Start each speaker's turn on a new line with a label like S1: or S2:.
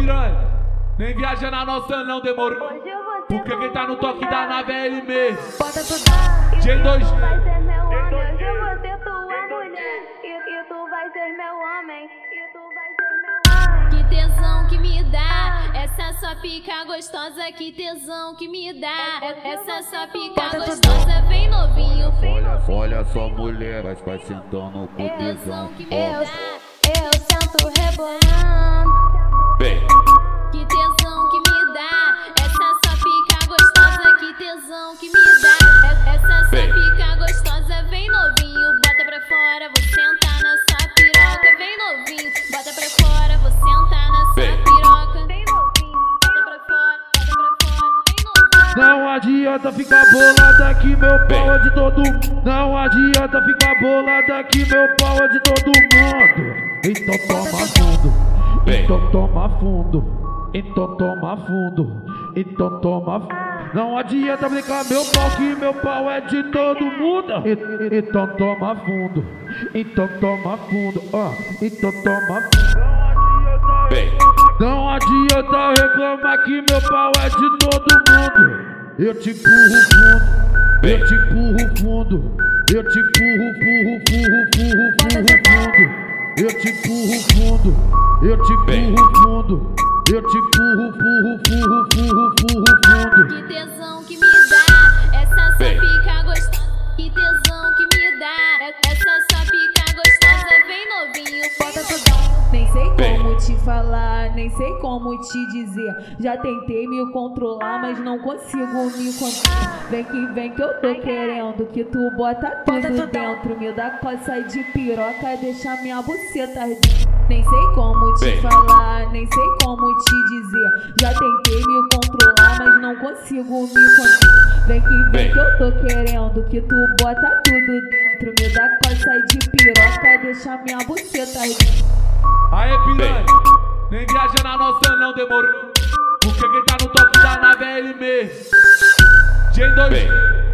S1: piranha, nem viaja na nossa não demorou. Porque quem tá no toque da nave é ele mesmo.
S2: Bota tudo.
S1: G2G.
S2: Vai ser meu eu vou ser tua mulher. E, tu vai ser meu homem. E tu vai ser meu homem.
S3: Que tesão que me dá, essa sua pica gostosa, que tesão que me dá, essa sua pica gostosa, bem novinho,
S4: Olha,
S3: novinho.
S4: olha só mulher, vai, vai sentando com
S3: Tesão
S4: tesão.
S3: que me
S2: Eu,
S3: dá,
S2: eu sento rebolando.
S1: Não adianta ficar bolada que meu pau é de todo mundo. Não adianta ficar bolada que meu pau é de todo mundo. Então toma fundo, então toma fundo, então toma fundo, então toma fundo. Não adianta brincar meu pau que meu pau é de todo mundo. E- Então toma fundo, então toma fundo, ó, então toma fundo. Não adianta reclamar que meu pau é de todo mundo. Eu te empurro fundo, eu te empurro fundo, eu te empurro, furro, furro, furro, furro fundo. Eu te empurro fundo, eu te empurro fundo, eu te empurro, furro, furro, furro, furro fundo.
S3: Que tesão que me dá, essa
S4: Vem.
S3: pica gostosa. Que tesão que me dá, essa sua pica gostosa, bem novinho, bota tudão.
S5: Nem sei como te falar, nem sei como te dizer. Já tentei me controlar, mas não consigo me conter. Vem que vem que eu tô querendo que tu bota tudo dentro. Me dá coça de piroca, deixa minha buceta. Nem sei como te
S4: Bem.
S5: falar, nem sei como te dizer. Já tentei me controlar, mas não consigo me conter. Vem que vem
S4: Bem.
S5: que eu tô querendo que tu bota tudo dentro. Me dá coça de piroca, deixa minha buceta.
S1: Aê piranha, nem viaja na nossa não demorou. Porque quem tá no toque da nave é ele mesmo. G2G.
S4: vem.
S6: G2G.